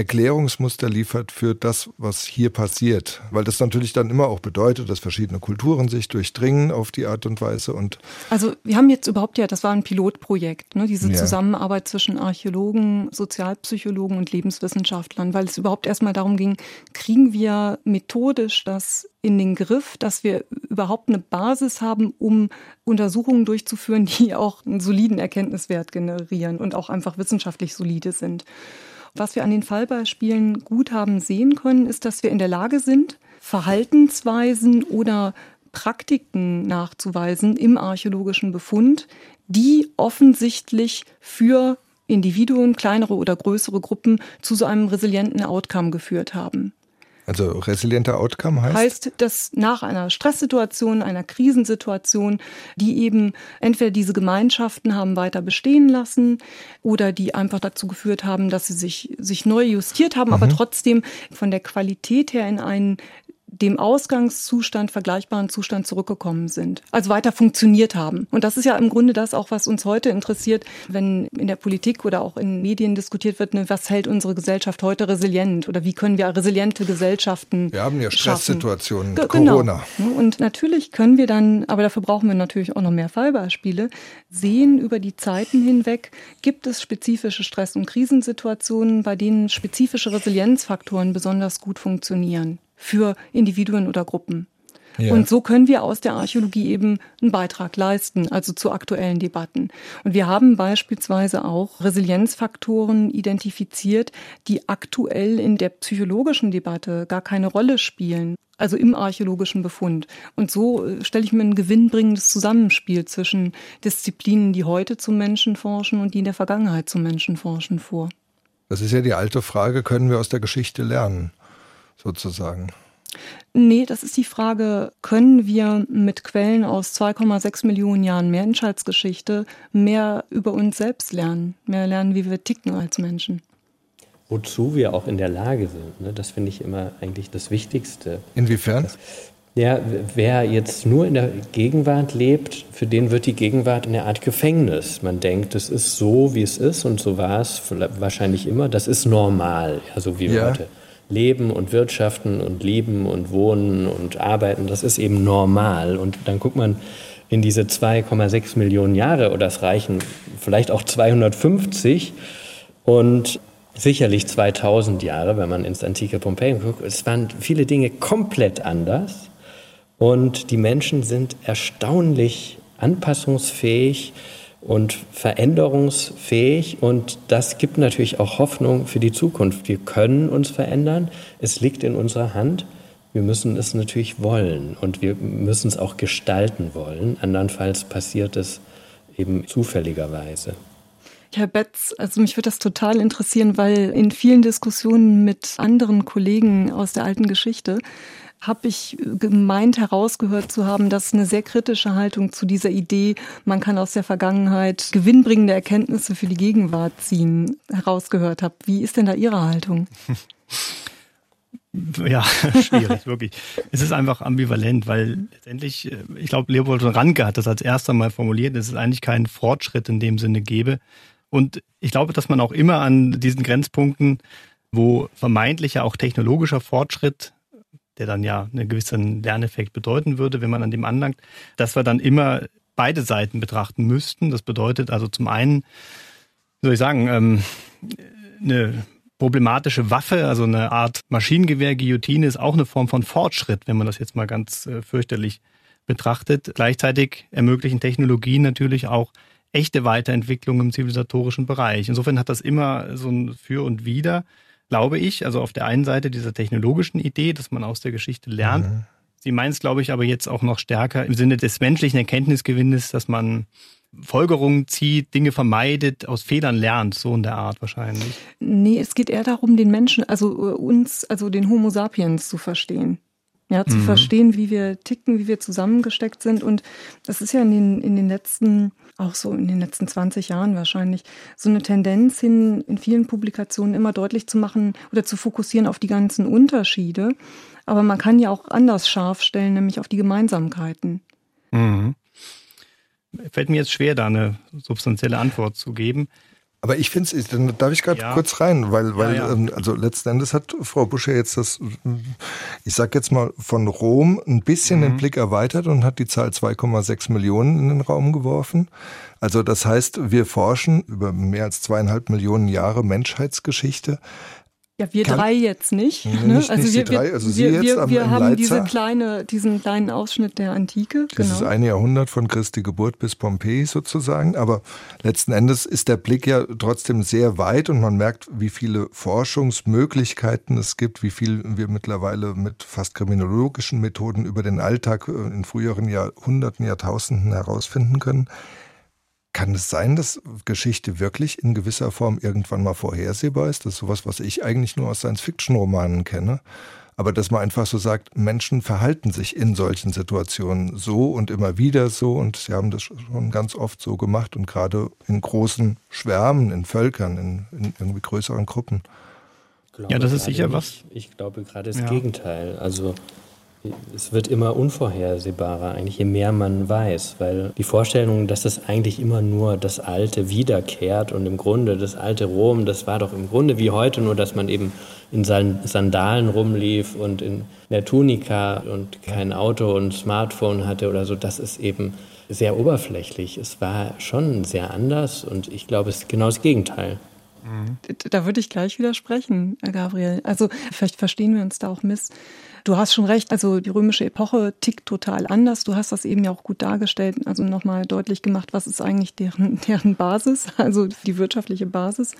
Erklärungsmuster liefert für das, was hier passiert. Weil das natürlich dann immer auch bedeutet, dass verschiedene Kulturen sich durchdringen auf die Art und Weise. Und also wir haben jetzt überhaupt ja, das war ein Pilotprojekt, ne, diese ja. Zusammenarbeit zwischen Archäologen, Sozialpsychologen und Lebenswissenschaftlern, weil es überhaupt erstmal darum ging, kriegen wir methodisch das in den Griff, dass wir überhaupt eine Basis haben, um Untersuchungen durchzuführen, die auch einen soliden Erkenntniswert generieren und auch einfach wissenschaftlich solide sind. Was wir an den Fallbeispielen gut haben sehen können, ist, dass wir in der Lage sind, Verhaltensweisen oder Praktiken nachzuweisen im archäologischen Befund, die offensichtlich für Individuen, kleinere oder größere Gruppen zu so einem resilienten Outcome geführt haben. Also resilienter Outcome heißt? Heißt, dass nach einer Stresssituation, einer Krisensituation, die eben entweder diese Gemeinschaften haben weiter bestehen lassen oder die einfach dazu geführt haben, dass sie sich, sich neu justiert haben, mhm. aber trotzdem von der Qualität her in einen dem Ausgangszustand vergleichbaren Zustand zurückgekommen sind, also weiter funktioniert haben. Und das ist ja im Grunde das auch, was uns heute interessiert, wenn in der Politik oder auch in Medien diskutiert wird, ne, was hält unsere Gesellschaft heute resilient oder wie können wir resiliente Gesellschaften Wir haben ja Stresssituationen, Ge genau. Corona. Genau. Und natürlich können wir dann, aber dafür brauchen wir natürlich auch noch mehr Fallbeispiele, sehen über die Zeiten hinweg, gibt es spezifische Stress- und Krisensituationen, bei denen spezifische Resilienzfaktoren besonders gut funktionieren für Individuen oder Gruppen. Ja. Und so können wir aus der Archäologie eben einen Beitrag leisten, also zu aktuellen Debatten. Und wir haben beispielsweise auch Resilienzfaktoren identifiziert, die aktuell in der psychologischen Debatte gar keine Rolle spielen, also im archäologischen Befund. Und so äh, stelle ich mir ein gewinnbringendes Zusammenspiel zwischen Disziplinen, die heute zum Menschen forschen und die in der Vergangenheit zum Menschen forschen vor. Das ist ja die alte Frage, können wir aus der Geschichte lernen? Sozusagen? Nee, das ist die Frage, können wir mit Quellen aus 2,6 Millionen Jahren Menschheitsgeschichte mehr über uns selbst lernen, mehr lernen, wie wir ticken als Menschen? Wozu wir auch in der Lage sind, ne? das finde ich immer eigentlich das Wichtigste. Inwiefern? Ja, wer jetzt nur in der Gegenwart lebt, für den wird die Gegenwart eine Art Gefängnis. Man denkt, es ist so, wie es ist und so war es wahrscheinlich immer. Das ist normal, ja, so wie wir ja. heute leben und wirtschaften und lieben und wohnen und arbeiten, das ist eben normal. Und dann guckt man in diese 2,6 Millionen Jahre oder es reichen vielleicht auch 250 und sicherlich 2000 Jahre, wenn man ins antike Pompeji guckt. Es waren viele Dinge komplett anders und die Menschen sind erstaunlich anpassungsfähig, und veränderungsfähig und das gibt natürlich auch Hoffnung für die Zukunft. Wir können uns verändern, es liegt in unserer Hand. Wir müssen es natürlich wollen und wir müssen es auch gestalten wollen. Andernfalls passiert es eben zufälligerweise. Herr Betz, also mich würde das total interessieren, weil in vielen Diskussionen mit anderen Kollegen aus der alten Geschichte habe ich gemeint herausgehört zu haben, dass eine sehr kritische Haltung zu dieser Idee, man kann aus der Vergangenheit gewinnbringende Erkenntnisse für die Gegenwart ziehen, herausgehört habe. Wie ist denn da Ihre Haltung? Ja, schwierig, wirklich. Es ist einfach ambivalent, weil letztendlich, äh, ich glaube, Leopold Ranke hat das als erster Mal formuliert, dass es eigentlich keinen Fortschritt in dem Sinne gäbe. Und ich glaube, dass man auch immer an diesen Grenzpunkten, wo vermeintlicher auch technologischer Fortschritt der dann ja einen gewissen Lerneffekt bedeuten würde, wenn man an dem anlangt, dass wir dann immer beide Seiten betrachten müssten. Das bedeutet also zum einen, wie soll ich sagen, ähm, eine problematische Waffe, also eine Art Maschinengewehr, Guillotine ist auch eine Form von Fortschritt, wenn man das jetzt mal ganz äh, fürchterlich betrachtet. Gleichzeitig ermöglichen Technologien natürlich auch echte Weiterentwicklung im zivilisatorischen Bereich. Insofern hat das immer so ein Für und Wider, glaube ich. Also auf der einen Seite dieser technologischen Idee, dass man aus der Geschichte lernt. Mhm. Sie meint es, glaube ich, aber jetzt auch noch stärker im Sinne des menschlichen Erkenntnisgewinnes, dass man Folgerungen zieht, Dinge vermeidet, aus Fehlern lernt, so in der Art wahrscheinlich. Nee, es geht eher darum, den Menschen, also äh, uns, also den Homo sapiens zu verstehen. Ja, zu mhm. verstehen, wie wir ticken, wie wir zusammengesteckt sind. Und das ist ja in den, in den letzten, auch so in den letzten 20 Jahren wahrscheinlich, so eine Tendenz hin, in vielen Publikationen immer deutlich zu machen oder zu fokussieren auf die ganzen Unterschiede. Aber man kann ja auch anders scharf stellen, nämlich auf die Gemeinsamkeiten. Mhm. Fällt mir jetzt schwer, da eine substanzielle Antwort zu geben. Aber ich finde es, dann darf ich gerade ja. kurz rein, weil, weil ja, ja. Ähm, also letzten Endes hat Frau Busche jetzt das, ich sag jetzt mal, von Rom ein bisschen mhm. den Blick erweitert und hat die Zahl 2,6 Millionen in den Raum geworfen. Also das heißt, wir forschen über mehr als zweieinhalb Millionen Jahre Menschheitsgeschichte ja, wir Kann, drei jetzt nicht. Nee, ne? nicht also nicht wir, drei, also Sie wir, jetzt wir, am, wir haben diese kleine, diesen kleinen Ausschnitt der Antike. Dieses genau. eine Jahrhundert von Christi Geburt bis Pompeji sozusagen. Aber letzten Endes ist der Blick ja trotzdem sehr weit und man merkt, wie viele Forschungsmöglichkeiten es gibt, wie viel wir mittlerweile mit fast kriminologischen Methoden über den Alltag in früheren Jahrhunderten, Jahrtausenden herausfinden können. Kann es sein, dass Geschichte wirklich in gewisser Form irgendwann mal vorhersehbar ist? Das ist sowas, was ich eigentlich nur aus Science-Fiction-Romanen kenne. Aber dass man einfach so sagt, Menschen verhalten sich in solchen Situationen so und immer wieder so und sie haben das schon ganz oft so gemacht und gerade in großen Schwärmen, in Völkern, in, in irgendwie größeren Gruppen. Ja, das ist sicher nicht. was. Ich glaube gerade das ja. Gegenteil. Also es wird immer unvorhersehbarer, eigentlich je mehr man weiß, weil die Vorstellung, dass das eigentlich immer nur das Alte wiederkehrt und im Grunde das alte Rom, das war doch im Grunde wie heute, nur dass man eben in Sandalen rumlief und in der Tunika und kein Auto und Smartphone hatte oder so, das ist eben sehr oberflächlich. Es war schon sehr anders und ich glaube, es ist genau das Gegenteil. Da würde ich gleich widersprechen, Gabriel. Also vielleicht verstehen wir uns da auch miss. Du hast schon recht, also die römische Epoche tickt total anders. Du hast das eben ja auch gut dargestellt, also nochmal deutlich gemacht, was ist eigentlich deren, deren Basis, also die wirtschaftliche Basis.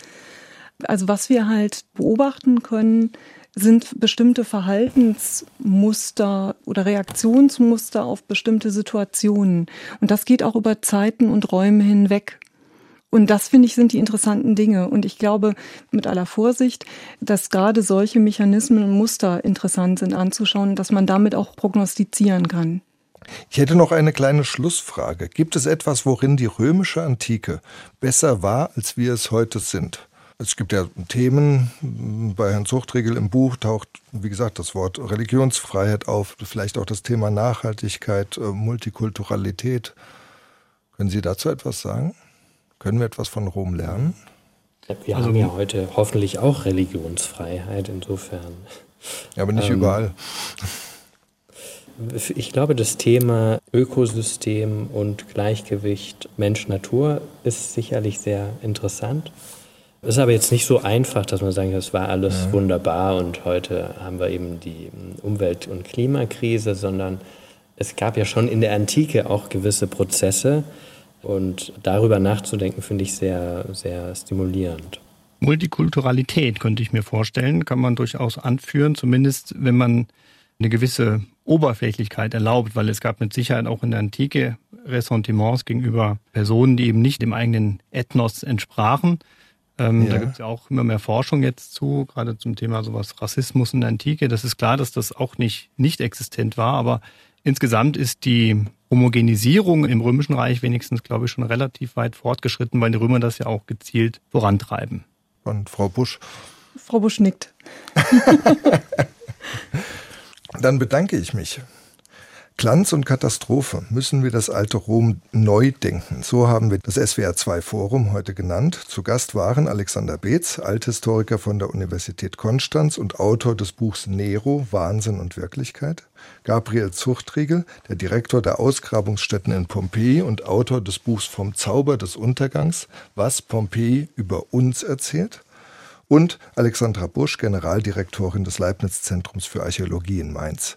Also was wir halt beobachten können, sind bestimmte Verhaltensmuster oder Reaktionsmuster auf bestimmte Situationen. Und das geht auch über Zeiten und Räume hinweg. Und das finde ich sind die interessanten Dinge. Und ich glaube mit aller Vorsicht, dass gerade solche Mechanismen und Muster interessant sind anzuschauen, dass man damit auch prognostizieren kann. Ich hätte noch eine kleine Schlussfrage. Gibt es etwas, worin die römische Antike besser war, als wir es heute sind? Es gibt ja Themen, bei Herrn Zuchtriegel im Buch taucht, wie gesagt, das Wort Religionsfreiheit auf, vielleicht auch das Thema Nachhaltigkeit, äh, Multikulturalität. Können Sie dazu etwas sagen? Können wir etwas von Rom lernen? Wir also, haben ja heute hoffentlich auch Religionsfreiheit insofern. Ja, aber nicht ähm, überall. Ich glaube, das Thema Ökosystem und Gleichgewicht Mensch-Natur ist sicherlich sehr interessant. Es ist aber jetzt nicht so einfach, dass man sagen, das war alles ja. wunderbar und heute haben wir eben die Umwelt- und Klimakrise, sondern es gab ja schon in der Antike auch gewisse Prozesse, und darüber nachzudenken, finde ich sehr, sehr stimulierend. Multikulturalität könnte ich mir vorstellen, kann man durchaus anführen, zumindest wenn man eine gewisse Oberflächlichkeit erlaubt, weil es gab mit Sicherheit auch in der Antike Ressentiments gegenüber Personen, die eben nicht dem eigenen Ethnos entsprachen. Ähm, ja. Da gibt es ja auch immer mehr Forschung jetzt zu, gerade zum Thema sowas Rassismus in der Antike. Das ist klar, dass das auch nicht nicht existent war, aber insgesamt ist die Homogenisierung im Römischen Reich wenigstens, glaube ich, schon relativ weit fortgeschritten, weil die Römer das ja auch gezielt vorantreiben. Und Frau Busch? Frau Busch nickt. Dann bedanke ich mich. Glanz und Katastrophe müssen wir das alte Rom neu denken. So haben wir das SWR 2 Forum heute genannt. Zu Gast waren Alexander Beetz, Althistoriker von der Universität Konstanz und Autor des Buchs Nero, Wahnsinn und Wirklichkeit. Gabriel Zuchtriegel, der Direktor der Ausgrabungsstätten in Pompeji und Autor des Buchs Vom Zauber des Untergangs, was Pompeji über uns erzählt. Und Alexandra Busch, Generaldirektorin des Leibniz Zentrums für Archäologie in Mainz.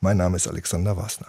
Mein Name ist Alexander Wasner.